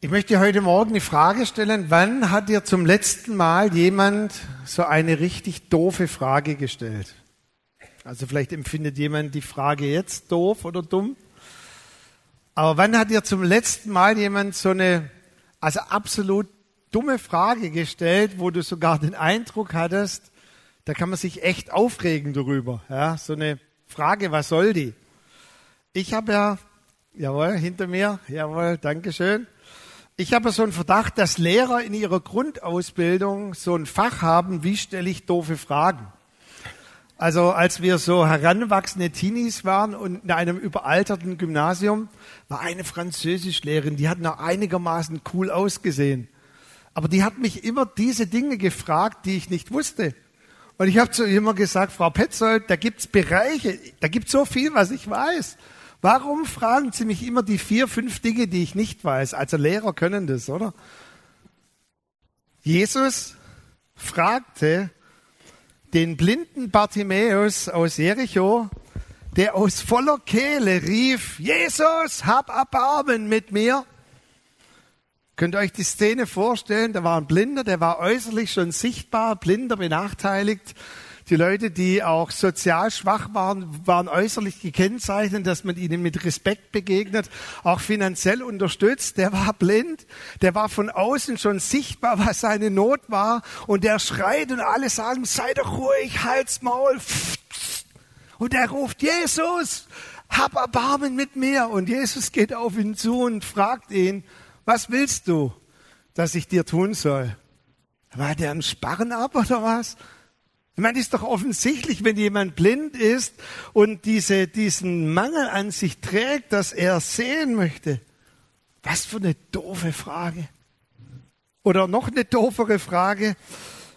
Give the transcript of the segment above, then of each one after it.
Ich möchte heute Morgen die Frage stellen, wann hat dir zum letzten Mal jemand so eine richtig doofe Frage gestellt? Also vielleicht empfindet jemand die Frage jetzt doof oder dumm. Aber wann hat dir zum letzten Mal jemand so eine, also absolut dumme Frage gestellt, wo du sogar den Eindruck hattest, da kann man sich echt aufregen darüber. Ja, so eine Frage, was soll die? Ich habe ja, jawohl, hinter mir, jawohl, Dankeschön. Ich habe so einen Verdacht, dass Lehrer in ihrer Grundausbildung so ein Fach haben, wie stelle ich doofe Fragen. Also als wir so heranwachsende Teenies waren und in einem überalterten Gymnasium, war eine Französischlehrerin, die hat noch einigermaßen cool ausgesehen. Aber die hat mich immer diese Dinge gefragt, die ich nicht wusste. Und ich habe zu ihr immer gesagt, Frau Petzold, da gibt's Bereiche, da gibt's so viel, was ich weiß. Warum fragen Sie mich immer die vier, fünf Dinge, die ich nicht weiß? Also Lehrer können das, oder? Jesus fragte den blinden Bartimäus aus Jericho, der aus voller Kehle rief, Jesus, hab Erbarmen mit mir. Könnt ihr euch die Szene vorstellen? Da war ein Blinder, der war äußerlich schon sichtbar, blinder, benachteiligt. Die Leute, die auch sozial schwach waren, waren äußerlich gekennzeichnet, dass man ihnen mit Respekt begegnet, auch finanziell unterstützt. Der war blind, der war von außen schon sichtbar, was seine Not war. Und der schreit und alle sagen, sei doch ruhig, halt's Maul. Und er ruft, Jesus, hab Erbarmen mit mir. Und Jesus geht auf ihn zu und fragt ihn, was willst du, dass ich dir tun soll? War der ein Sparren ab oder was? Ich meine, ist doch offensichtlich, wenn jemand blind ist und diese, diesen Mangel an sich trägt, dass er sehen möchte. Was für eine doofe Frage. Oder noch eine doofere Frage.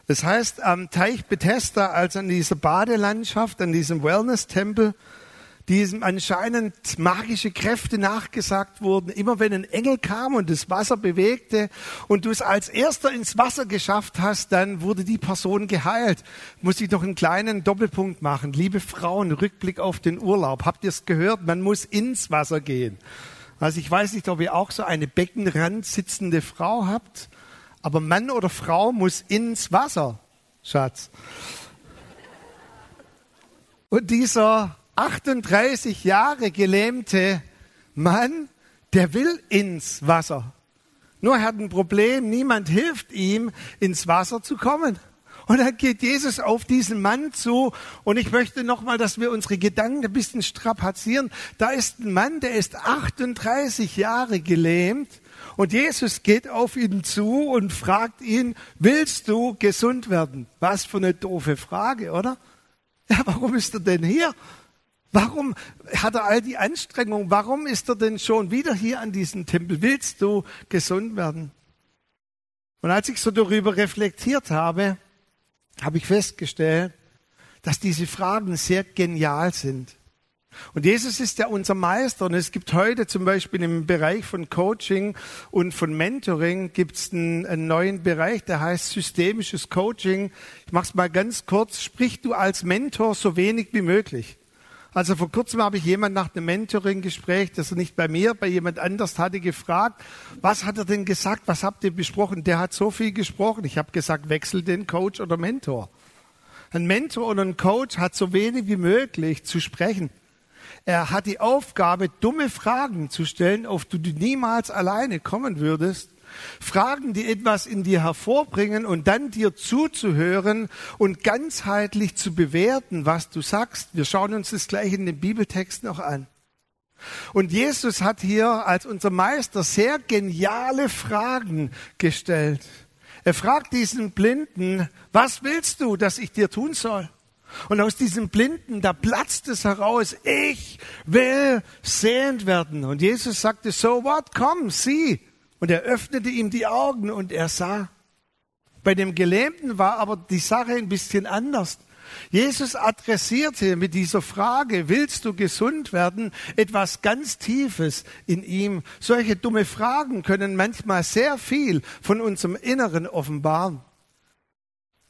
Das heißt, am Teich Bethesda, also an dieser Badelandschaft, an diesem Wellness-Tempel, diesem anscheinend magische Kräfte nachgesagt wurden. Immer wenn ein Engel kam und das Wasser bewegte und du es als erster ins Wasser geschafft hast, dann wurde die Person geheilt. Muss ich noch einen kleinen Doppelpunkt machen. Liebe Frauen, Rückblick auf den Urlaub. Habt ihr es gehört? Man muss ins Wasser gehen. Also ich weiß nicht, ob ihr auch so eine Beckenrand sitzende Frau habt, aber Mann oder Frau muss ins Wasser, Schatz. Und dieser 38 Jahre gelähmte Mann, der will ins Wasser. Nur er hat ein Problem, niemand hilft ihm, ins Wasser zu kommen. Und dann geht Jesus auf diesen Mann zu und ich möchte nochmal, dass wir unsere Gedanken ein bisschen strapazieren. Da ist ein Mann, der ist 38 Jahre gelähmt und Jesus geht auf ihn zu und fragt ihn, willst du gesund werden? Was für eine doofe Frage, oder? Ja, warum ist er denn hier? Warum hat er all die Anstrengungen? Warum ist er denn schon wieder hier an diesem Tempel? Willst du gesund werden? Und als ich so darüber reflektiert habe, habe ich festgestellt, dass diese Fragen sehr genial sind. Und Jesus ist ja unser Meister und es gibt heute zum Beispiel im Bereich von Coaching und von Mentoring gibt es einen, einen, neuen Bereich, der heißt systemisches Coaching. Ich mache es mal ganz kurz. Sprich du als Mentor so wenig wie möglich. Also vor kurzem habe ich jemand nach einem Mentoring-Gespräch, das er nicht bei mir, bei jemand anders hatte, gefragt, was hat er denn gesagt, was habt ihr besprochen? Der hat so viel gesprochen. Ich habe gesagt, wechsel den Coach oder Mentor. Ein Mentor oder ein Coach hat so wenig wie möglich zu sprechen. Er hat die Aufgabe, dumme Fragen zu stellen, auf die du niemals alleine kommen würdest Fragen, die etwas in dir hervorbringen und dann dir zuzuhören und ganzheitlich zu bewerten, was du sagst. Wir schauen uns das gleich in dem Bibeltext noch an. Und Jesus hat hier als unser Meister sehr geniale Fragen gestellt. Er fragt diesen Blinden, was willst du, dass ich dir tun soll? Und aus diesem Blinden, da platzt es heraus, ich will sehend werden. Und Jesus sagte, so what, komm, sieh. Und er öffnete ihm die Augen und er sah. Bei dem Gelähmten war aber die Sache ein bisschen anders. Jesus adressierte mit dieser Frage, willst du gesund werden, etwas ganz Tiefes in ihm. Solche dumme Fragen können manchmal sehr viel von unserem Inneren offenbaren.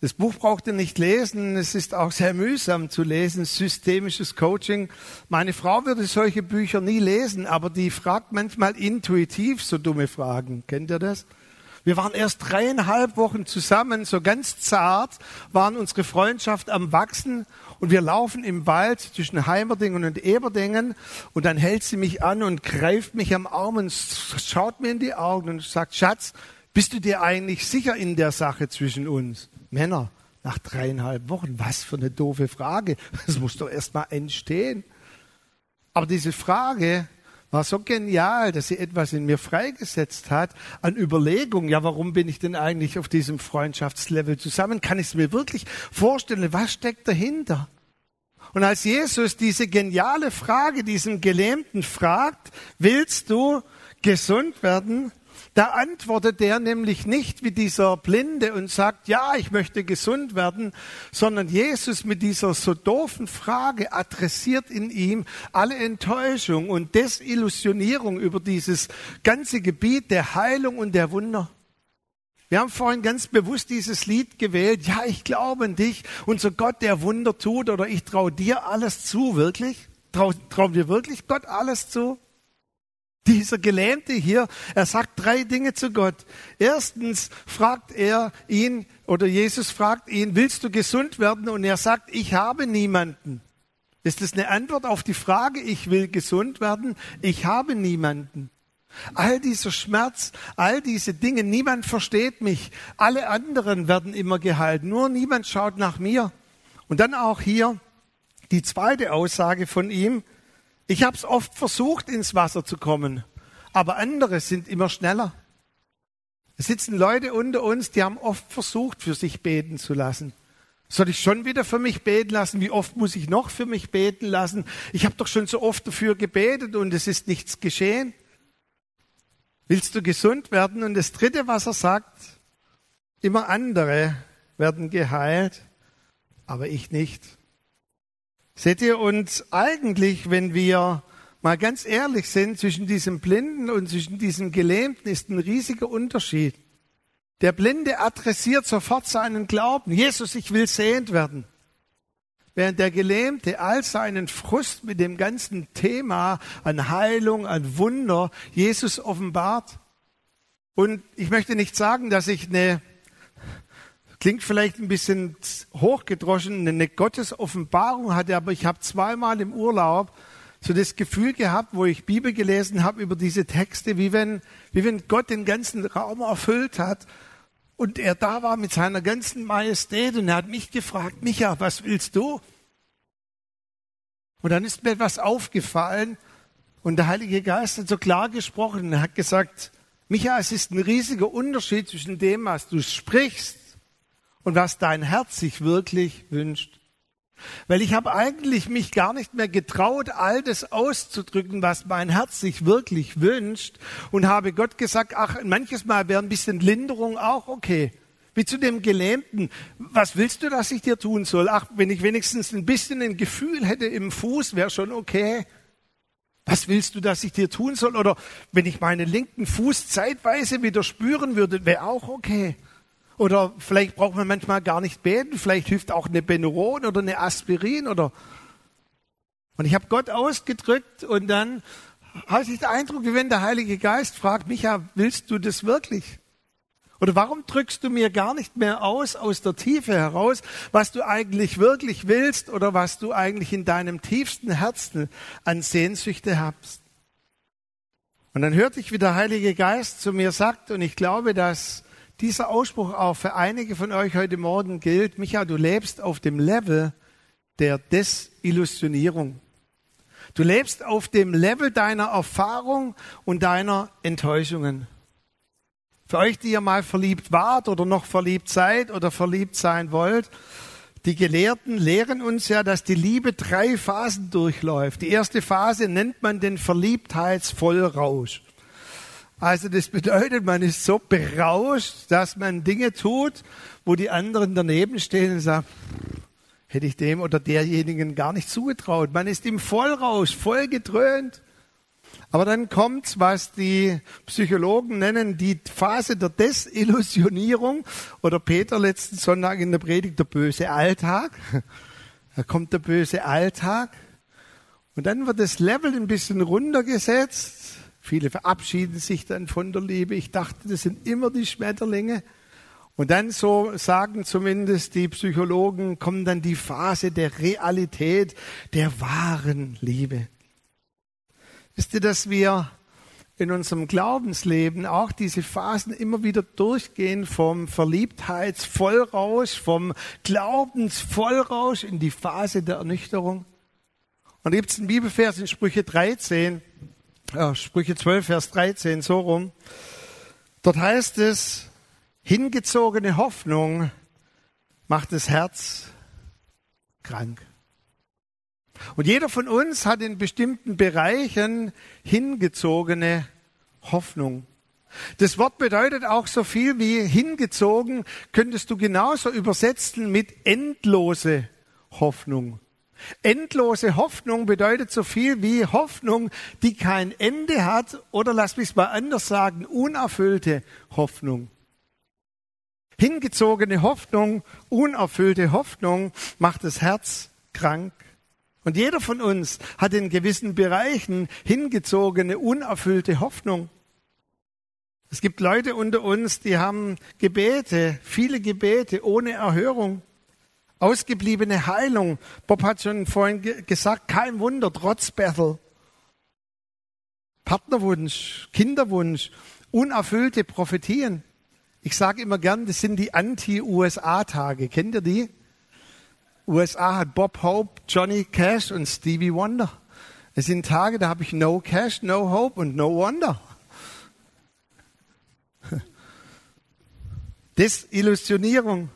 Das Buch braucht ihr nicht lesen. Es ist auch sehr mühsam zu lesen. Systemisches Coaching. Meine Frau würde solche Bücher nie lesen, aber die fragt manchmal intuitiv so dumme Fragen. Kennt ihr das? Wir waren erst dreieinhalb Wochen zusammen, so ganz zart waren unsere Freundschaft am Wachsen und wir laufen im Wald zwischen Heimerdingen und Eberdingen und dann hält sie mich an und greift mich am Arm und schaut mir in die Augen und sagt, Schatz, bist du dir eigentlich sicher in der Sache zwischen uns? Männer, nach dreieinhalb Wochen, was für eine doofe Frage. Das muss doch erst mal entstehen. Aber diese Frage war so genial, dass sie etwas in mir freigesetzt hat an Überlegung. Ja, warum bin ich denn eigentlich auf diesem Freundschaftslevel zusammen? Kann ich es mir wirklich vorstellen? Was steckt dahinter? Und als Jesus diese geniale Frage diesem Gelähmten fragt, willst du gesund werden? Da antwortet der nämlich nicht wie dieser Blinde und sagt, ja, ich möchte gesund werden, sondern Jesus mit dieser so doofen Frage adressiert in ihm alle Enttäuschung und Desillusionierung über dieses ganze Gebiet der Heilung und der Wunder. Wir haben vorhin ganz bewusst dieses Lied gewählt. Ja, ich glaube an dich, unser Gott, der Wunder tut, oder ich traue dir alles zu, wirklich? Trau, trauen wir wirklich Gott alles zu? Dieser Gelähmte hier, er sagt drei Dinge zu Gott. Erstens fragt er ihn, oder Jesus fragt ihn, willst du gesund werden? Und er sagt, ich habe niemanden. Ist das eine Antwort auf die Frage, ich will gesund werden? Ich habe niemanden. All dieser Schmerz, all diese Dinge, niemand versteht mich. Alle anderen werden immer geheilt. Nur niemand schaut nach mir. Und dann auch hier die zweite Aussage von ihm. Ich habe es oft versucht, ins Wasser zu kommen, aber andere sind immer schneller. Es sitzen Leute unter uns, die haben oft versucht, für sich beten zu lassen. Soll ich schon wieder für mich beten lassen? Wie oft muss ich noch für mich beten lassen? Ich habe doch schon so oft dafür gebetet und es ist nichts geschehen. Willst du gesund werden? Und das Dritte, was er sagt, immer andere werden geheilt, aber ich nicht. Seht ihr uns eigentlich, wenn wir mal ganz ehrlich sind, zwischen diesem Blinden und zwischen diesem Gelähmten ist ein riesiger Unterschied. Der Blinde adressiert sofort seinen Glauben. Jesus, ich will sehend werden. Während der Gelähmte all seinen Frust mit dem ganzen Thema an Heilung, an Wunder Jesus offenbart. Und ich möchte nicht sagen, dass ich eine Klingt vielleicht ein bisschen hochgedroschen, eine Gottesoffenbarung hatte, aber ich habe zweimal im Urlaub so das Gefühl gehabt, wo ich Bibel gelesen habe über diese Texte, wie wenn, wie wenn Gott den ganzen Raum erfüllt hat und er da war mit seiner ganzen Majestät und er hat mich gefragt, Micha, was willst du? Und dann ist mir etwas aufgefallen und der Heilige Geist hat so klar gesprochen und er hat gesagt, Micha, es ist ein riesiger Unterschied zwischen dem, was du sprichst und was dein Herz sich wirklich wünscht. Weil ich habe eigentlich mich gar nicht mehr getraut, all das auszudrücken, was mein Herz sich wirklich wünscht und habe Gott gesagt, ach, manches Mal wäre ein bisschen Linderung auch okay. Wie zu dem Gelähmten. Was willst du, dass ich dir tun soll? Ach, wenn ich wenigstens ein bisschen ein Gefühl hätte im Fuß, wäre schon okay. Was willst du, dass ich dir tun soll? Oder wenn ich meinen linken Fuß zeitweise wieder spüren würde, wäre auch okay. Oder vielleicht braucht man manchmal gar nicht beten, vielleicht hilft auch eine Benuron oder eine Aspirin oder. Und ich habe Gott ausgedrückt und dann hatte ich den Eindruck, wie wenn der Heilige Geist fragt, Micha, willst du das wirklich? Oder warum drückst du mir gar nicht mehr aus, aus der Tiefe heraus, was du eigentlich wirklich willst oder was du eigentlich in deinem tiefsten Herzen an Sehnsüchte hast? Und dann hörte ich, wie der Heilige Geist zu mir sagt, und ich glaube, dass dieser Ausspruch auch für einige von euch heute Morgen gilt, Micha, du lebst auf dem Level der Desillusionierung. Du lebst auf dem Level deiner Erfahrung und deiner Enttäuschungen. Für euch, die ihr mal verliebt wart oder noch verliebt seid oder verliebt sein wollt, die Gelehrten lehren uns ja, dass die Liebe drei Phasen durchläuft. Die erste Phase nennt man den Verliebtheitsvollrausch. Also das bedeutet, man ist so berauscht, dass man Dinge tut, wo die anderen daneben stehen und sagen, hätte ich dem oder derjenigen gar nicht zugetraut. Man ist im Vollrausch, voll gedröhnt. Aber dann kommt, was die Psychologen nennen, die Phase der Desillusionierung oder Peter letzten Sonntag in der Predigt, der böse Alltag. Da kommt der böse Alltag und dann wird das Level ein bisschen runtergesetzt. Viele verabschieden sich dann von der Liebe. Ich dachte, das sind immer die Schmetterlinge. Und dann, so sagen zumindest die Psychologen, kommt dann die Phase der Realität, der wahren Liebe. Wisst ihr, dass wir in unserem Glaubensleben auch diese Phasen immer wieder durchgehen vom Verliebtheitsvollrausch, vom Glaubensvollrausch in die Phase der Ernüchterung? Und da gibt es einen Bibelvers in Sprüche 13, äh, Sprüche 12, Vers 13, so rum. Dort heißt es, hingezogene Hoffnung macht das Herz krank. Und jeder von uns hat in bestimmten Bereichen hingezogene Hoffnung. Das Wort bedeutet auch so viel wie hingezogen, könntest du genauso übersetzen mit endlose Hoffnung. Endlose Hoffnung bedeutet so viel wie Hoffnung, die kein Ende hat oder lass mich mal anders sagen, unerfüllte Hoffnung. Hingezogene Hoffnung, unerfüllte Hoffnung macht das Herz krank. Und jeder von uns hat in gewissen Bereichen hingezogene, unerfüllte Hoffnung. Es gibt Leute unter uns, die haben Gebete, viele Gebete ohne Erhörung, ausgebliebene Heilung. Bob hat schon vorhin gesagt, kein Wunder, trotz Bethel. Partnerwunsch, Kinderwunsch, unerfüllte Prophetien. Ich sage immer gern, das sind die Anti-USA-Tage. Kennt ihr die? USA hat Bob Hope, Johnny Cash und Stevie Wonder. Es sind Tage, da habe ich No Cash, No Hope und No Wonder. Desillusionierung.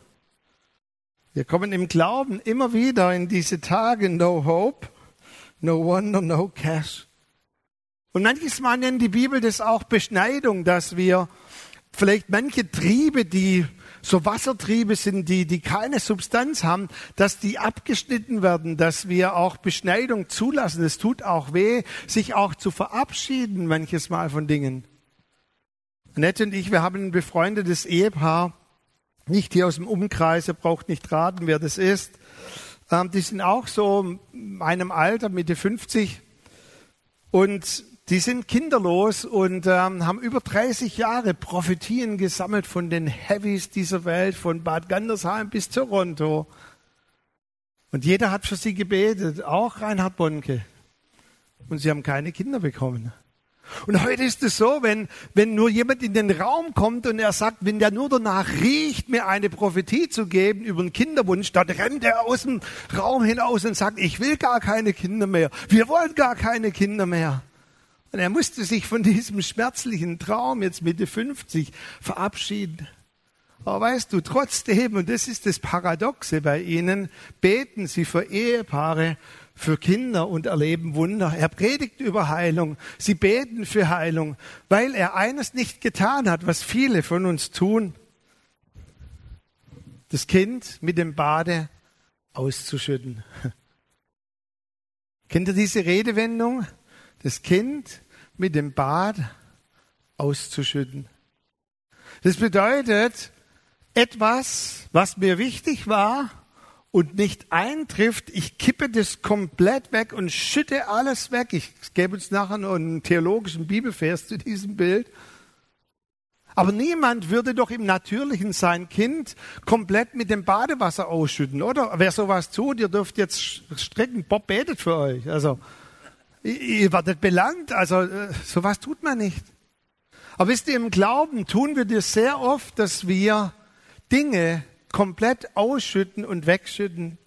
Wir kommen im Glauben immer wieder in diese Tage No Hope, No Wonder, No Cash. Und manches Mal nennt die Bibel das auch Beschneidung, dass wir vielleicht manche Triebe, die so Wassertriebe sind, die, die keine Substanz haben, dass die abgeschnitten werden, dass wir auch Beschneidung zulassen. Es tut auch weh, sich auch zu verabschieden manches Mal von Dingen. Annette und ich, wir haben ein befreundetes Ehepaar, nicht hier aus dem Umkreis, ihr braucht nicht raten, wer das ist. Ähm, die sind auch so in meinem Alter, Mitte 50. Und die sind kinderlos und ähm, haben über 30 Jahre Prophetien gesammelt von den Heavies dieser Welt, von Bad Gandersheim bis Toronto. Und jeder hat für sie gebetet, auch Reinhard Bonke. Und sie haben keine Kinder bekommen. Und heute ist es so, wenn, wenn nur jemand in den Raum kommt und er sagt, wenn der nur danach riecht, mir eine Prophetie zu geben über einen Kinderwunsch, dann rennt er aus dem Raum hinaus und sagt, ich will gar keine Kinder mehr. Wir wollen gar keine Kinder mehr. Und er musste sich von diesem schmerzlichen Traum jetzt Mitte 50 verabschieden. Aber weißt du, trotzdem, und das ist das Paradoxe bei ihnen, beten sie für Ehepaare, für Kinder und erleben Wunder. Er predigt über Heilung. Sie beten für Heilung, weil er eines nicht getan hat, was viele von uns tun. Das Kind mit dem Bade auszuschütten. Kennt ihr diese Redewendung? Das Kind mit dem Bad auszuschütten. Das bedeutet, etwas, was mir wichtig war und nicht eintrifft, ich kippe das komplett weg und schütte alles weg. Ich gebe uns nachher noch einen theologischen Bibelvers zu diesem Bild. Aber niemand würde doch im Natürlichen sein Kind komplett mit dem Badewasser ausschütten, oder? Wer sowas tut, ihr dürft jetzt strecken, Bob betet für euch. Also, ihr werdet belangt. Also äh, sowas tut man nicht. Aber wisst ihr, im Glauben tun wir das sehr oft, dass wir Dinge komplett ausschütten und wegschütten.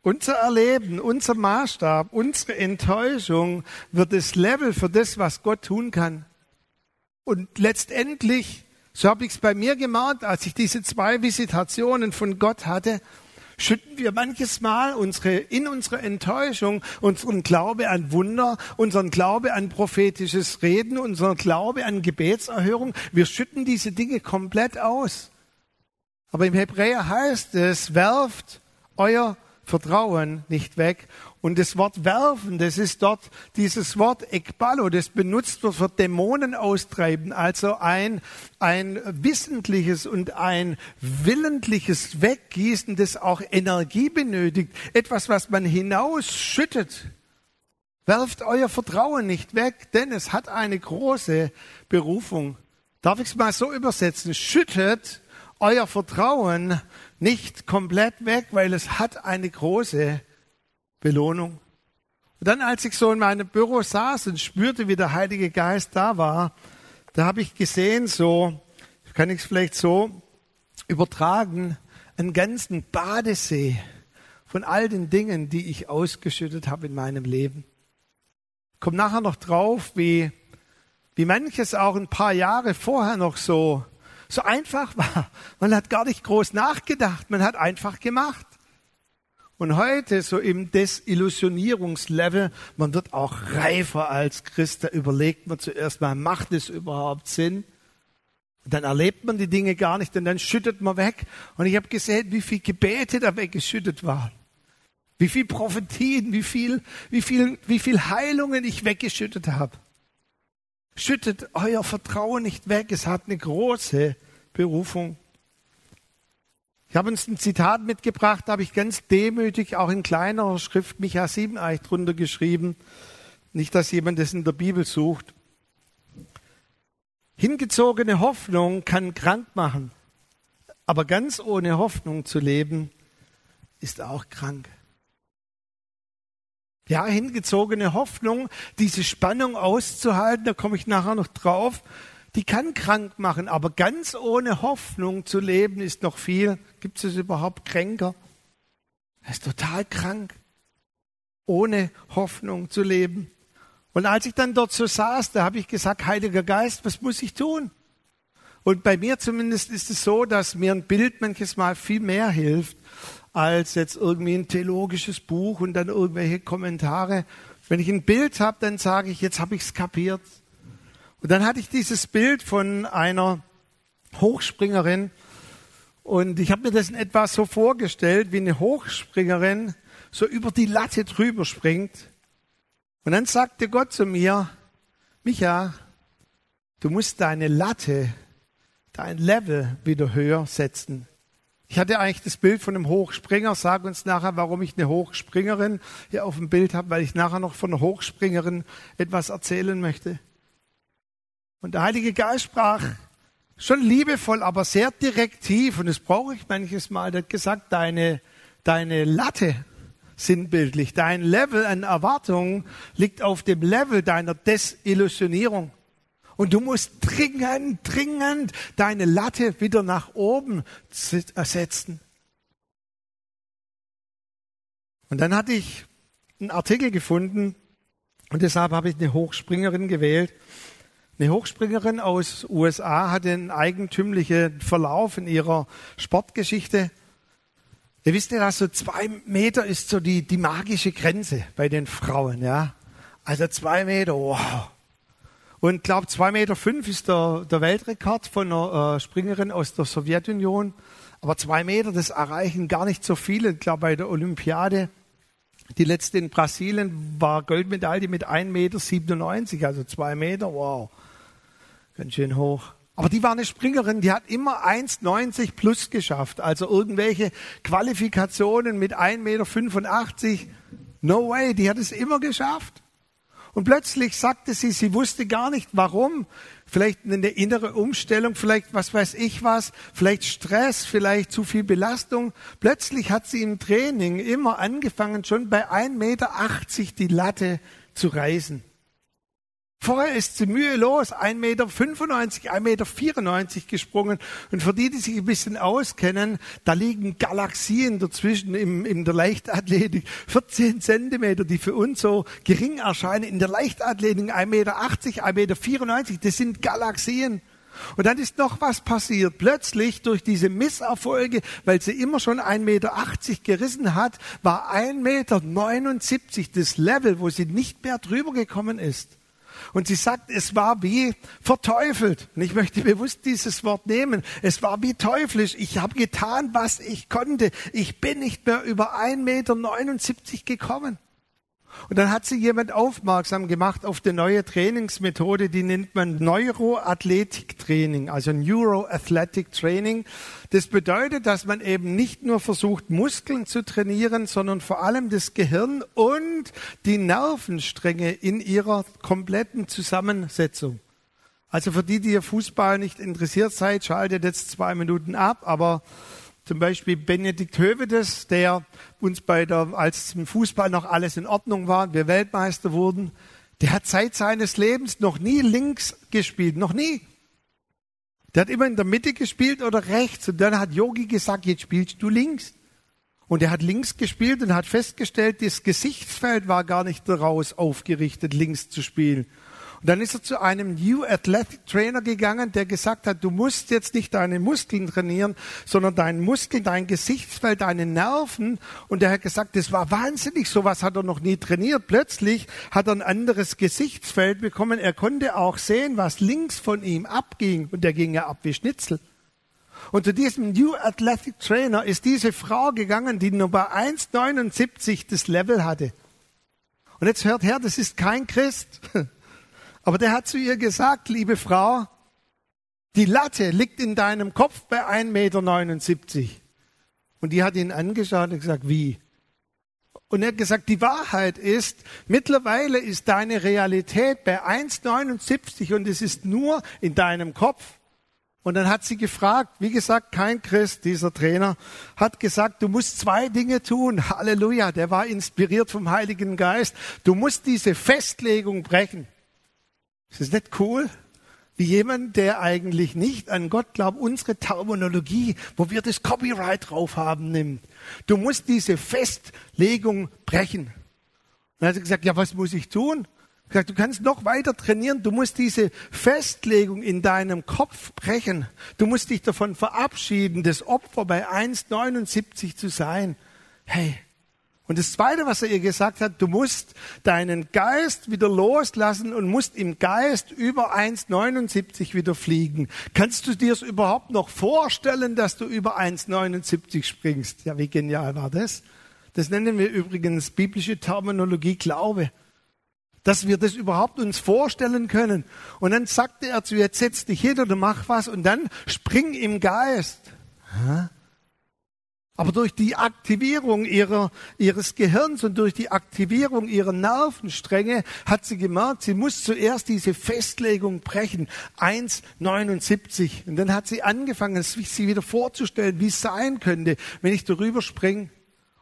Unser Erleben, unser Maßstab, unsere Enttäuschung wird das Level für das, was Gott tun kann. Und letztendlich, so habe ich es bei mir gemacht, als ich diese zwei Visitationen von Gott hatte, schütten wir manches Mal unsere, in unserer Enttäuschung unseren Glaube an Wunder, unseren Glaube an prophetisches Reden, unseren Glaube an Gebetserhörung. Wir schütten diese Dinge komplett aus. Aber im Hebräer heißt es, werft euer Vertrauen nicht weg. Und das Wort werfen, das ist dort dieses Wort ekballo, das benutzt wird für Dämonen austreiben, also ein, ein wissentliches und ein willentliches Weggießen, das auch Energie benötigt. Etwas, was man hinausschüttet. Werft euer Vertrauen nicht weg, denn es hat eine große Berufung. Darf ich es mal so übersetzen? Schüttet euer Vertrauen nicht komplett weg, weil es hat eine große Belohnung. Und dann, als ich so in meinem Büro saß und spürte, wie der Heilige Geist da war, da habe ich gesehen, so, kann ich es vielleicht so übertragen, einen ganzen Badesee von all den Dingen, die ich ausgeschüttet habe in meinem Leben. Komm nachher noch drauf, wie, wie manches auch ein paar Jahre vorher noch so, so einfach war. Man hat gar nicht groß nachgedacht, man hat einfach gemacht. Und heute so im Desillusionierungslevel, man wird auch reifer als Christ, da überlegt man zuerst mal, macht es überhaupt Sinn? Und dann erlebt man die Dinge gar nicht und dann schüttet man weg. Und ich habe gesehen, wie viel Gebete da weggeschüttet waren. Wie viel Prophetien, wie viel, wie viel, wie viel Heilungen ich weggeschüttet habe. Schüttet euer Vertrauen nicht weg. Es hat eine große Berufung. Ich habe uns ein Zitat mitgebracht, da habe ich ganz demütig auch in kleinerer Schrift Micha 7 eigentlich drunter geschrieben. Nicht, dass jemand das in der Bibel sucht. Hingezogene Hoffnung kann krank machen, aber ganz ohne Hoffnung zu leben, ist auch krank. Ja, hingezogene Hoffnung, diese Spannung auszuhalten, da komme ich nachher noch drauf, die kann krank machen, aber ganz ohne Hoffnung zu leben ist noch viel. Gibt es überhaupt kränker? Er ist total krank, ohne Hoffnung zu leben. Und als ich dann dort so saß, da habe ich gesagt, Heiliger Geist, was muss ich tun? Und bei mir zumindest ist es so, dass mir ein Bild manches Mal viel mehr hilft, als jetzt irgendwie ein theologisches Buch und dann irgendwelche Kommentare. Wenn ich ein Bild habe, dann sage ich, jetzt habe ich es kapiert. Und dann hatte ich dieses Bild von einer Hochspringerin und ich habe mir das in etwa so vorgestellt, wie eine Hochspringerin so über die Latte drüber springt. Und dann sagte Gott zu mir, Micha, du musst deine Latte, dein Level wieder höher setzen. Ich hatte eigentlich das Bild von einem Hochspringer. Sag uns nachher, warum ich eine Hochspringerin hier auf dem Bild habe, weil ich nachher noch von einer Hochspringerin etwas erzählen möchte. Und der Heilige Geist sprach schon liebevoll, aber sehr direktiv. Und das brauche ich manches Mal. Der hat gesagt, deine, deine Latte sinnbildlich, dein Level an Erwartungen liegt auf dem Level deiner Desillusionierung. Und du musst dringend, dringend deine Latte wieder nach oben setzen. Und dann hatte ich einen Artikel gefunden und deshalb habe ich eine Hochspringerin gewählt. Eine Hochspringerin aus USA hatte einen eigentümlichen Verlauf in ihrer Sportgeschichte. Ihr wisst ja, dass so zwei Meter ist so die, die magische Grenze bei den Frauen, ja. Also zwei Meter, wow. Und glaube zwei Meter fünf ist der, der Weltrekord von einer äh, Springerin aus der Sowjetunion. Aber zwei Meter, das erreichen gar nicht so viele. Ich glaube bei der Olympiade, die letzte in Brasilien war Goldmedaille mit 1,97 Meter, also zwei Meter, wow. Ganz schön hoch. Aber die war eine Springerin, die hat immer 1,90 plus geschafft. Also irgendwelche Qualifikationen mit 1,85 Meter. No way, die hat es immer geschafft. Und plötzlich sagte sie, sie wusste gar nicht warum. Vielleicht eine innere Umstellung, vielleicht was weiß ich was, vielleicht Stress, vielleicht zu viel Belastung. Plötzlich hat sie im Training immer angefangen, schon bei 1,80 Meter die Latte zu reißen. Vorher ist sie mühelos 1,95 Meter, 1,94 Meter gesprungen. Und für die, die sich ein bisschen auskennen, da liegen Galaxien dazwischen im, in der Leichtathletik. 14 Zentimeter, die für uns so gering erscheinen. In der Leichtathletik 1,80 Meter, 1,94 Meter, das sind Galaxien. Und dann ist noch was passiert. Plötzlich durch diese Misserfolge, weil sie immer schon 1,80 Meter gerissen hat, war 1,79 Meter das Level, wo sie nicht mehr drüber gekommen ist. Und sie sagt, es war wie verteufelt. Und ich möchte bewusst dieses Wort nehmen. Es war wie teuflisch. Ich habe getan, was ich konnte. Ich bin nicht mehr über 1,79 Meter gekommen. Und dann hat sie jemand aufmerksam gemacht auf die neue Trainingsmethode, die nennt man Neuroathletiktraining, also Neuroathletic Training. Das bedeutet, dass man eben nicht nur versucht, Muskeln zu trainieren, sondern vor allem das Gehirn und die Nervenstränge in ihrer kompletten Zusammensetzung. Also für die, die ihr Fußball nicht interessiert seid, schaltet jetzt zwei Minuten ab, aber zum Beispiel Benedikt Hövedes, der uns bei der, als im Fußball noch alles in Ordnung war, wir Weltmeister wurden, der hat seit seines Lebens noch nie links gespielt, noch nie. Der hat immer in der Mitte gespielt oder rechts. Und dann hat Yogi gesagt, jetzt spielst du links. Und er hat links gespielt und hat festgestellt, das Gesichtsfeld war gar nicht daraus aufgerichtet, links zu spielen. Und dann ist er zu einem New Athletic Trainer gegangen, der gesagt hat, du musst jetzt nicht deine Muskeln trainieren, sondern deinen Muskeln, dein Gesichtsfeld, deine Nerven. Und er hat gesagt, das war wahnsinnig, sowas hat er noch nie trainiert. Plötzlich hat er ein anderes Gesichtsfeld bekommen. Er konnte auch sehen, was links von ihm abging. Und der ging ja ab wie Schnitzel. Und zu diesem New Athletic Trainer ist diese Frau gegangen, die nur bei 1,79 das Level hatte. Und jetzt hört her, das ist kein Christ. Aber der hat zu ihr gesagt, liebe Frau, die Latte liegt in deinem Kopf bei 1,79 Meter. Und die hat ihn angeschaut und gesagt, wie? Und er hat gesagt, die Wahrheit ist, mittlerweile ist deine Realität bei 1,79 und es ist nur in deinem Kopf. Und dann hat sie gefragt, wie gesagt, kein Christ, dieser Trainer, hat gesagt, du musst zwei Dinge tun. Halleluja, der war inspiriert vom Heiligen Geist. Du musst diese Festlegung brechen. Ist das nicht cool? Wie jemand, der eigentlich nicht an Gott glaubt, unsere Terminologie, wo wir das Copyright drauf haben, nimmt. Du musst diese Festlegung brechen. Dann hat er gesagt, ja, was muss ich tun? Du kannst noch weiter trainieren. Du musst diese Festlegung in deinem Kopf brechen. Du musst dich davon verabschieden, das Opfer bei 1,79 zu sein. Hey, und das Zweite, was er ihr gesagt hat, du musst deinen Geist wieder loslassen und musst im Geist über 1,79 wieder fliegen. Kannst du dir es überhaupt noch vorstellen, dass du über 1,79 springst? Ja, wie genial war das? Das nennen wir übrigens biblische Terminologie Glaube. Dass wir das überhaupt uns vorstellen können. Und dann sagte er zu ihr, setz dich hin oder mach was und dann spring im Geist. Ha? Aber durch die Aktivierung ihrer, ihres Gehirns und durch die Aktivierung ihrer Nervenstränge hat sie gemerkt, sie muss zuerst diese Festlegung brechen. 1,79. Und dann hat sie angefangen, sich wieder vorzustellen, wie es sein könnte, wenn ich darüber springe.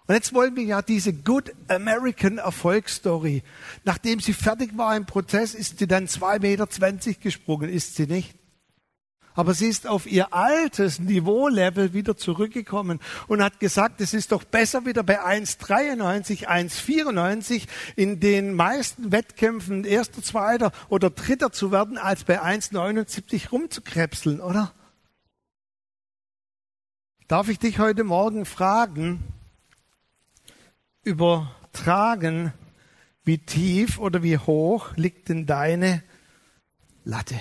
Und jetzt wollen wir ja diese Good American Erfolgsstory. Nachdem sie fertig war im Prozess, ist sie dann 2,20 Meter gesprungen, ist sie nicht? Aber sie ist auf ihr altes Niveaulevel wieder zurückgekommen und hat gesagt, es ist doch besser wieder bei 1,93, 1,94 in den meisten Wettkämpfen erster, zweiter oder dritter zu werden, als bei 1,79 rumzukrebseln, oder? Darf ich dich heute Morgen fragen, übertragen, wie tief oder wie hoch liegt denn deine Latte?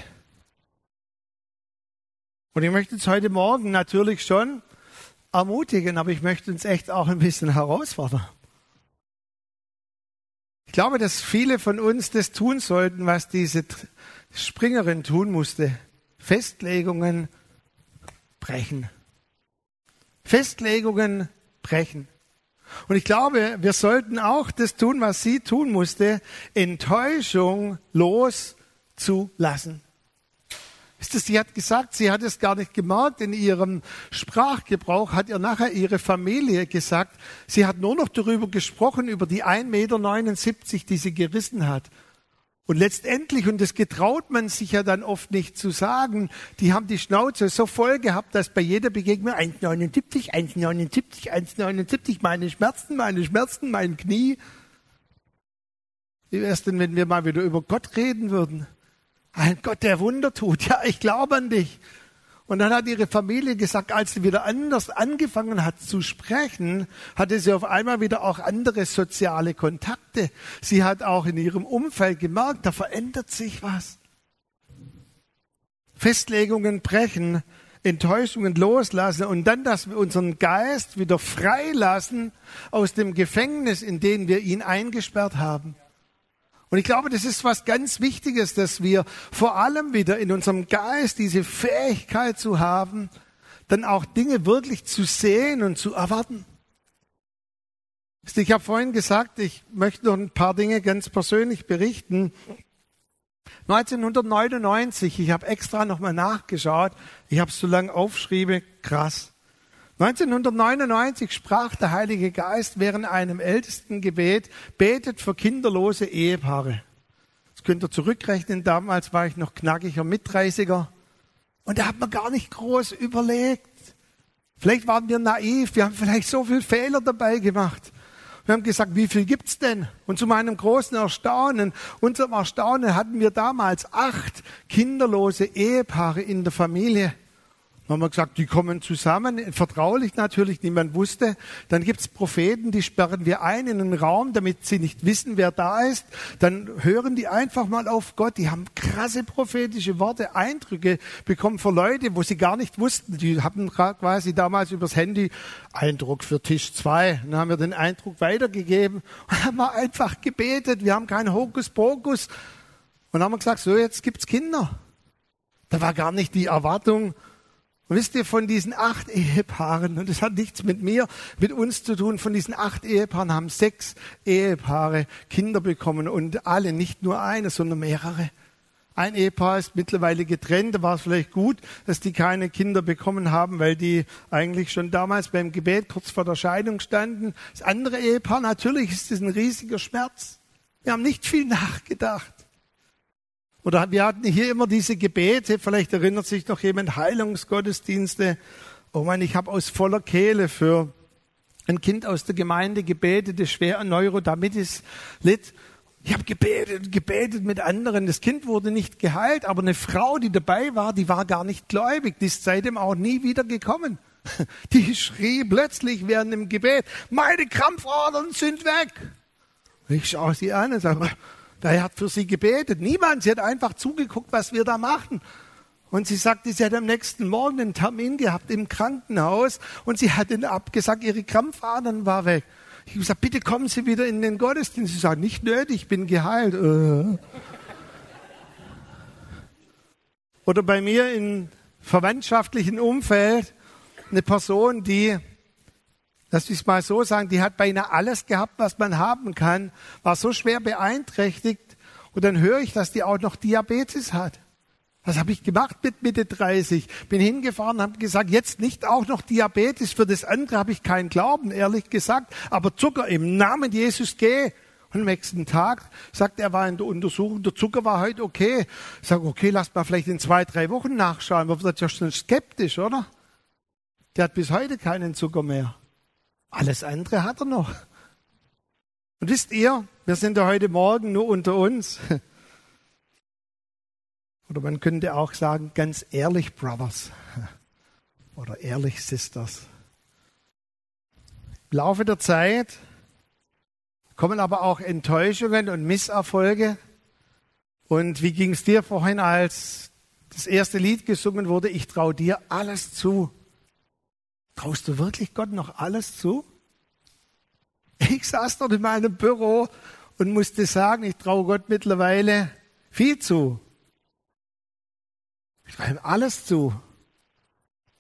Und ich möchte uns heute Morgen natürlich schon ermutigen, aber ich möchte uns echt auch ein bisschen herausfordern. Ich glaube, dass viele von uns das tun sollten, was diese Springerin tun musste. Festlegungen brechen. Festlegungen brechen. Und ich glaube, wir sollten auch das tun, was sie tun musste, Enttäuschung loszulassen. Ist es, sie hat gesagt, sie hat es gar nicht gemerkt. In ihrem Sprachgebrauch hat ihr nachher ihre Familie gesagt, sie hat nur noch darüber gesprochen, über die 1,79 Meter, die sie gerissen hat. Und letztendlich, und das getraut man sich ja dann oft nicht zu sagen, die haben die Schnauze so voll gehabt, dass bei jeder Begegnung 1,79, 1,79, 1,79, meine Schmerzen, meine Schmerzen, mein Knie. Wie wäre es denn, wenn wir mal wieder über Gott reden würden? Ein Gott, der Wunder tut. Ja, ich glaube an dich. Und dann hat ihre Familie gesagt, als sie wieder anders angefangen hat zu sprechen, hatte sie auf einmal wieder auch andere soziale Kontakte. Sie hat auch in ihrem Umfeld gemerkt, da verändert sich was. Festlegungen brechen, Enttäuschungen loslassen und dann, dass wir unseren Geist wieder freilassen aus dem Gefängnis, in dem wir ihn eingesperrt haben. Und ich glaube, das ist was ganz Wichtiges, dass wir vor allem wieder in unserem Geist diese Fähigkeit zu haben, dann auch Dinge wirklich zu sehen und zu erwarten. Ich habe vorhin gesagt, ich möchte noch ein paar Dinge ganz persönlich berichten. 1999, ich habe extra nochmal nachgeschaut, ich habe es so lange aufschrieben, krass. 1999 sprach der Heilige Geist während einem ältesten Gebet, betet für kinderlose Ehepaare. Das könnt ihr zurückrechnen, damals war ich noch knackiger Mitreißiger. Und da hat man gar nicht groß überlegt. Vielleicht waren wir naiv, wir haben vielleicht so viele Fehler dabei gemacht. Wir haben gesagt, wie viel gibt's denn? Und zu meinem großen Erstaunen, unserem Erstaunen hatten wir damals acht kinderlose Ehepaare in der Familie. Dann haben wir gesagt, die kommen zusammen, vertraulich natürlich, niemand wusste. Dann gibt's Propheten, die sperren wir ein in einen Raum, damit sie nicht wissen, wer da ist. Dann hören die einfach mal auf Gott. Die haben krasse prophetische Worte, Eindrücke bekommen für Leute, wo sie gar nicht wussten. Die hatten quasi damals übers Handy Eindruck für Tisch zwei. Dann haben wir den Eindruck weitergegeben und haben wir einfach gebetet. Wir haben keinen Hokuspokus. Und dann haben wir gesagt, so jetzt gibt's Kinder. Da war gar nicht die Erwartung, und wisst ihr, von diesen acht Ehepaaren, und das hat nichts mit mir, mit uns zu tun, von diesen acht Ehepaaren haben sechs Ehepaare Kinder bekommen und alle, nicht nur eine, sondern mehrere. Ein Ehepaar ist mittlerweile getrennt, da war es vielleicht gut, dass die keine Kinder bekommen haben, weil die eigentlich schon damals beim Gebet kurz vor der Scheidung standen. Das andere Ehepaar, natürlich ist es ein riesiger Schmerz. Wir haben nicht viel nachgedacht. Oder wir hatten hier immer diese Gebete, vielleicht erinnert sich noch jemand, Heilungsgottesdienste. Oh Mann, ich habe aus voller Kehle für ein Kind aus der Gemeinde gebetet, das schwer an Neurodermitis litt. Ich habe gebetet, gebetet mit anderen. Das Kind wurde nicht geheilt, aber eine Frau, die dabei war, die war gar nicht gläubig. Die ist seitdem auch nie wieder gekommen. Die schrie plötzlich während dem Gebet, meine Krampfadern sind weg. Ich schaue sie an und sage, er hat für sie gebetet. Niemand. Sie hat einfach zugeguckt, was wir da machen. Und sie sagte, sie hat am nächsten Morgen einen Termin gehabt im Krankenhaus und sie hat ihn abgesagt, ihre Krampfadern war weg. Ich habe gesagt, bitte kommen Sie wieder in den Gottesdienst. Sie sagt, nicht nötig, ich bin geheilt. Äh. Oder bei mir im verwandtschaftlichen Umfeld eine Person, die Lass mich mal so sagen, die hat beinahe alles gehabt, was man haben kann, war so schwer beeinträchtigt und dann höre ich, dass die auch noch Diabetes hat. Was habe ich gemacht mit Mitte 30? Bin hingefahren, habe gesagt, jetzt nicht auch noch Diabetes, für das andere habe ich keinen Glauben, ehrlich gesagt, aber Zucker im Namen Jesus geh. Und am nächsten Tag sagt er, war in der Untersuchung, der Zucker war heute okay. Ich sage, okay, lass mal vielleicht in zwei, drei Wochen nachschauen. Man wird ja schon skeptisch, oder? Der hat bis heute keinen Zucker mehr. Alles andere hat er noch. Und wisst ihr, wir sind ja heute Morgen nur unter uns. Oder man könnte auch sagen, ganz ehrlich, Brothers. Oder ehrlich, Sisters. Im Laufe der Zeit kommen aber auch Enttäuschungen und Misserfolge. Und wie ging es dir vorhin, als das erste Lied gesungen wurde? Ich traue dir alles zu. Traust du wirklich Gott noch alles zu? Ich saß dort in meinem Büro und musste sagen, ich traue Gott mittlerweile viel zu. Ich traue ihm alles zu.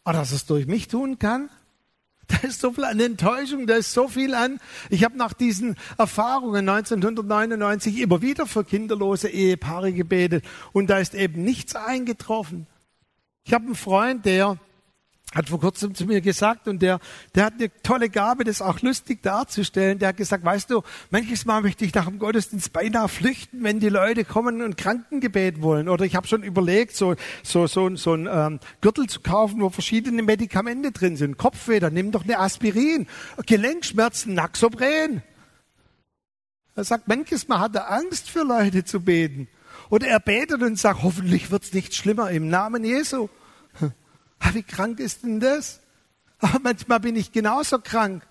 Aber dass er es durch mich tun kann, da ist so viel an Enttäuschung, da ist so viel an. Ich habe nach diesen Erfahrungen 1999 immer wieder für kinderlose Ehepaare gebetet und da ist eben nichts eingetroffen. Ich habe einen Freund, der hat vor kurzem zu mir gesagt und der, der hat eine tolle Gabe, das auch lustig darzustellen. Der hat gesagt, weißt du, manches Mal möchte ich nach dem Gottesdienst beinahe flüchten, wenn die Leute kommen und Krankengebet wollen. Oder ich habe schon überlegt, so, so, so, so ein ähm, Gürtel zu kaufen, wo verschiedene Medikamente drin sind. Kopfweh, nimm doch eine Aspirin. Gelenkschmerzen, Naxopren. Er sagt, manches Mal hat er Angst für Leute zu beten. Oder er betet und sagt, hoffentlich wird's nicht schlimmer im Namen Jesu. Ah, wie krank ist denn das? Aber manchmal bin ich genauso krank.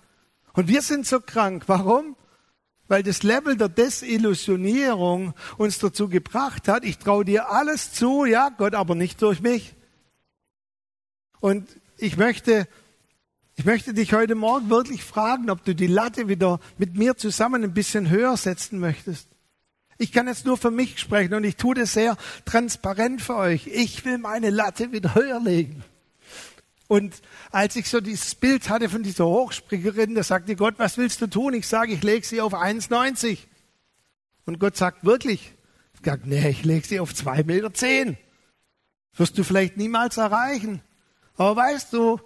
Und wir sind so krank. Warum? Weil das Level der Desillusionierung uns dazu gebracht hat, ich traue dir alles zu, ja, Gott, aber nicht durch mich. Und ich möchte, ich möchte dich heute Morgen wirklich fragen, ob du die Latte wieder mit mir zusammen ein bisschen höher setzen möchtest. Ich kann jetzt nur für mich sprechen und ich tue das sehr transparent für euch. Ich will meine Latte wieder höher legen. Und als ich so dieses Bild hatte von dieser Hochspringerin, da sagte Gott, was willst du tun? Ich sage, ich lege sie auf 1,90. Und Gott sagt, wirklich? Ich sage, nee, ich lege sie auf 2,10 Meter. Wirst du vielleicht niemals erreichen. Aber weißt du,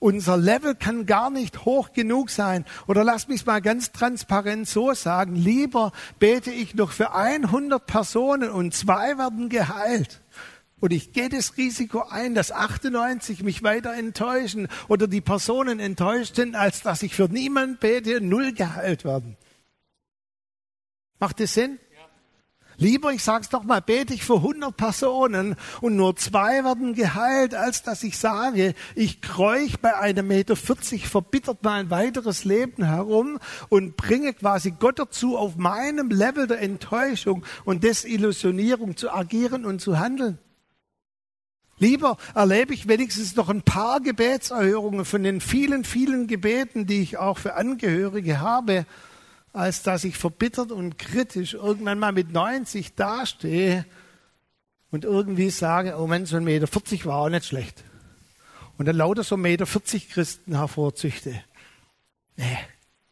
unser Level kann gar nicht hoch genug sein. Oder lass mich mal ganz transparent so sagen, lieber bete ich noch für 100 Personen und zwei werden geheilt. Und ich gehe das Risiko ein, dass 98 mich weiter enttäuschen oder die Personen enttäuscht sind, als dass ich für niemand bete und null geheilt werden. Macht das Sinn? Lieber, ich sag's doch mal, bete ich für 100 Personen und nur zwei werden geheilt, als dass ich sage, ich kreuch bei einem Meter 40 verbittert mein weiteres Leben herum und bringe quasi Gott dazu, auf meinem Level der Enttäuschung und Desillusionierung zu agieren und zu handeln. Lieber erlebe ich wenigstens noch ein paar Gebetserhörungen von den vielen, vielen Gebeten, die ich auch für Angehörige habe, als dass ich verbittert und kritisch irgendwann mal mit 90 dastehe und irgendwie sage, oh Mensch, so ein Meter 40 war auch nicht schlecht. Und dann lauter so Meter 40 Christen hervorzüchte. Nee.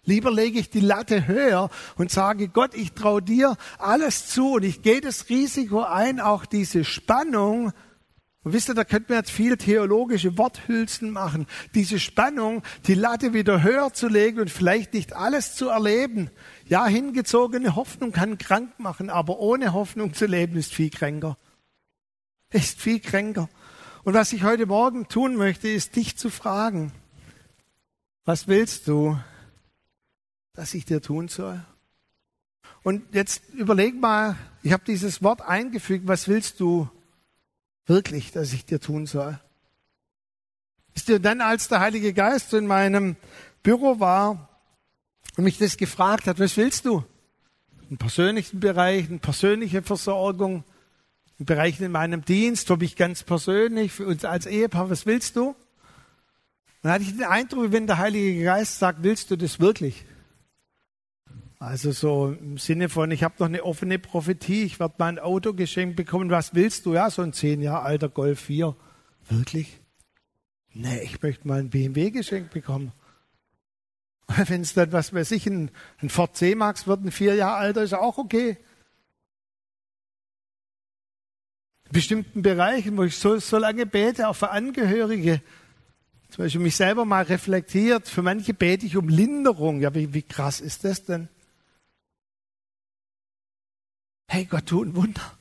Lieber lege ich die Latte höher und sage, Gott, ich traue dir alles zu und ich gehe das Risiko ein, auch diese Spannung und wisst ihr, da könnten wir jetzt viel theologische Worthülsen machen. Diese Spannung, die Latte wieder höher zu legen und vielleicht nicht alles zu erleben. Ja, hingezogene Hoffnung kann krank machen, aber ohne Hoffnung zu leben ist viel kränker. Ist viel kränker. Und was ich heute Morgen tun möchte, ist dich zu fragen, was willst du, dass ich dir tun soll? Und jetzt überleg mal, ich habe dieses Wort eingefügt, was willst du wirklich, dass ich dir tun soll? Ist dir dann, als der Heilige Geist in meinem Büro war und mich das gefragt hat, was willst du? Im persönlichen Bereich, eine persönliche Versorgung, im Bereich in meinem Dienst, für mich ganz persönlich, für uns als Ehepaar, was willst du? Dann hatte ich den Eindruck, wenn der Heilige Geist sagt, willst du das wirklich? Also so im Sinne von, ich habe noch eine offene Prophetie, ich werde mein Auto geschenkt bekommen. Was willst du? Ja, so ein zehn Jahre alter Golf 4. Wirklich? Nee, ich möchte mal ein BMW geschenkt bekommen. Wenn es dann, was weiß ich, ein, ein Ford C-Max wird, ein vier Jahre alter, ist auch okay. In bestimmten Bereichen, wo ich so, so lange bete, auch für Angehörige, zum Beispiel mich selber mal reflektiert, für manche bete ich um Linderung. Ja, wie, wie krass ist das denn? Hey, Gott tut ein Wunder.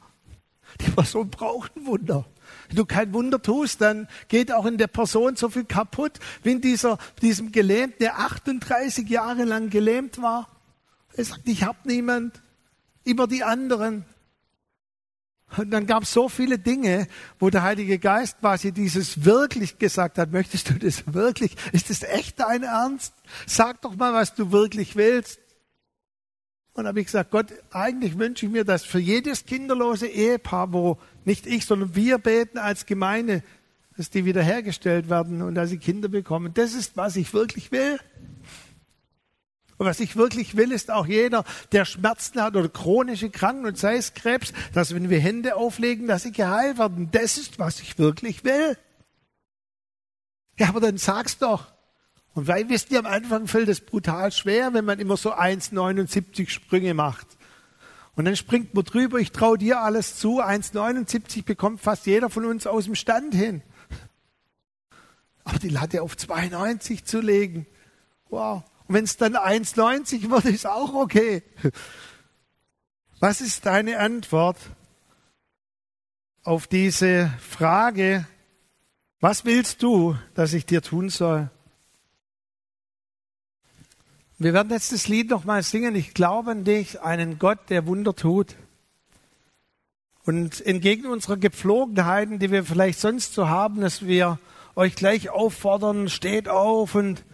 Die Person braucht ein Wunder. Wenn du kein Wunder tust, dann geht auch in der Person so viel kaputt, wie in dieser, diesem Gelähmten, der 38 Jahre lang gelähmt war. Er sagt, ich habe niemand, immer die anderen. Und dann gab es so viele Dinge, wo der Heilige Geist quasi dieses wirklich gesagt hat, möchtest du das wirklich? Ist das echt dein Ernst? Sag doch mal, was du wirklich willst. Und habe ich gesagt, Gott, eigentlich wünsche ich mir, dass für jedes kinderlose Ehepaar, wo nicht ich, sondern wir beten als Gemeinde, dass die wiederhergestellt werden und dass sie Kinder bekommen. Das ist, was ich wirklich will. Und was ich wirklich will, ist auch jeder, der Schmerzen hat oder chronische Kranken und sei es Krebs, dass wenn wir Hände auflegen, dass sie geheilt werden. Das ist, was ich wirklich will. Ja, aber dann sag's doch. Und weil wisst ihr, am Anfang fällt es brutal schwer, wenn man immer so 1,79 Sprünge macht. Und dann springt man drüber, ich traue dir alles zu, 1,79 bekommt fast jeder von uns aus dem Stand hin. Aber die Latte auf 2,90 zu legen, wow. Und wenn es dann 1,90 wird, ist auch okay. Was ist deine Antwort auf diese Frage, was willst du, dass ich dir tun soll? Wir werden jetzt das Lied nochmal singen. Ich glaube an dich, einen Gott, der Wunder tut. Und entgegen unserer Gepflogenheiten, die wir vielleicht sonst so haben, dass wir euch gleich auffordern, steht auf und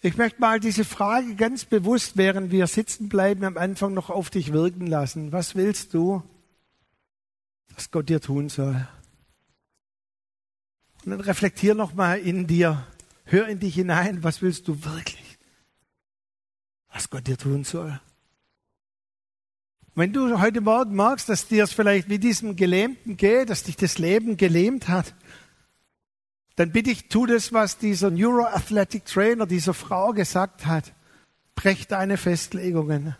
ich möchte mal diese Frage ganz bewusst, während wir sitzen bleiben, am Anfang noch auf dich wirken lassen. Was willst du, dass Gott dir tun soll? Und dann reflektier noch mal in dir. Hör in dich hinein. Was willst du wirklich, was Gott dir tun soll? Wenn du heute Morgen merkst, dass dir es vielleicht wie diesem Gelähmten geht, dass dich das Leben gelähmt hat, dann bitte ich, tu das, was dieser Neuroathletic Trainer dieser Frau gesagt hat. Brech deine Festlegungen.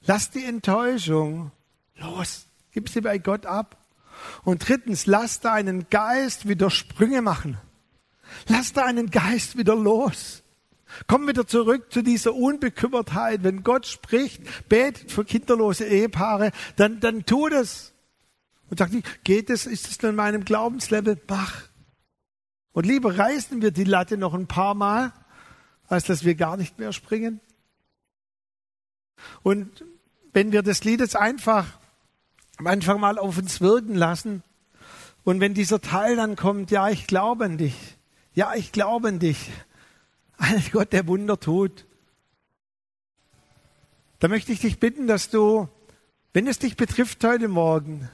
Lass die Enttäuschung los. Gib sie bei Gott ab. Und drittens, lass deinen Geist wieder Sprünge machen. Lass deinen Geist wieder los. Komm wieder zurück zu dieser Unbekümmertheit. Wenn Gott spricht, betet für kinderlose Ehepaare, dann, dann tu das und sagt nicht, geht es, ist es in meinem Glaubenslevel? Mach. Und lieber reißen wir die Latte noch ein paar Mal, als dass wir gar nicht mehr springen. Und wenn wir das Lied jetzt einfach am Anfang mal auf uns wirken lassen und wenn dieser Teil dann kommt, ja, ich glaube an dich, ja, ich glaube an dich, ein Gott, der Wunder tut, da möchte ich dich bitten, dass du, wenn es dich betrifft heute Morgen,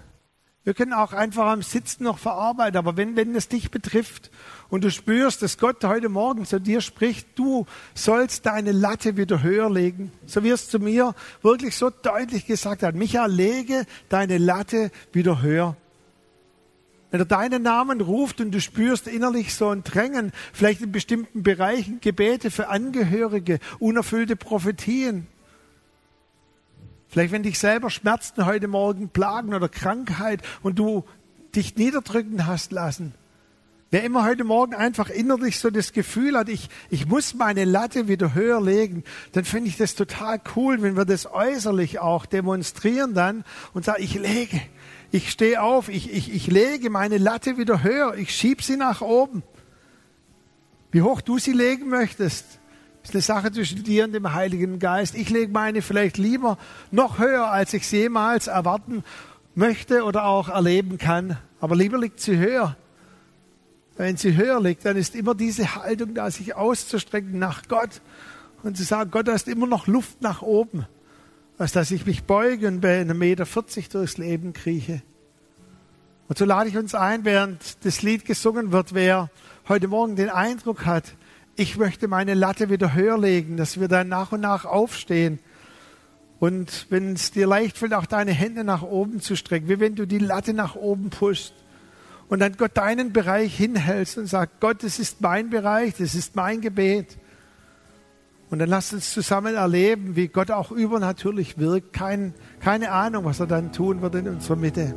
wir können auch einfach am Sitzen noch verarbeiten, aber wenn, wenn es dich betrifft und du spürst, dass Gott heute Morgen zu dir spricht, du sollst deine Latte wieder höher legen, so wie es zu mir wirklich so deutlich gesagt hat, Michael, lege deine Latte wieder höher. Wenn er deinen Namen ruft und du spürst innerlich so ein Drängen, vielleicht in bestimmten Bereichen Gebete für Angehörige, unerfüllte Prophetien, Vielleicht, wenn dich selber Schmerzen heute Morgen plagen oder Krankheit und du dich niederdrücken hast lassen. Wer immer heute Morgen einfach innerlich so das Gefühl hat, ich, ich muss meine Latte wieder höher legen, dann finde ich das total cool, wenn wir das äußerlich auch demonstrieren dann und sagen, ich lege, ich stehe auf, ich, ich, ich lege meine Latte wieder höher, ich schieb sie nach oben. Wie hoch du sie legen möchtest, ist eine Sache zwischen dir und dem Heiligen Geist. Ich lege meine vielleicht lieber noch höher, als ich sie jemals erwarten möchte oder auch erleben kann. Aber lieber liegt sie höher. Wenn sie höher liegt, dann ist immer diese Haltung da, sich auszustrecken nach Gott und zu sagen, Gott, da ist immer noch Luft nach oben, als dass ich mich beuge und bei einem Meter 40 durchs Leben krieche. Und so lade ich uns ein, während das Lied gesungen wird, wer heute Morgen den Eindruck hat, ich möchte meine Latte wieder höher legen, dass wir dann nach und nach aufstehen. Und wenn es dir leicht fällt, auch deine Hände nach oben zu strecken, wie wenn du die Latte nach oben pushst und dann Gott deinen Bereich hinhältst und sagst, Gott, das ist mein Bereich, das ist mein Gebet. Und dann lasst uns zusammen erleben, wie Gott auch übernatürlich wirkt. Kein, keine Ahnung, was er dann tun wird in unserer Mitte.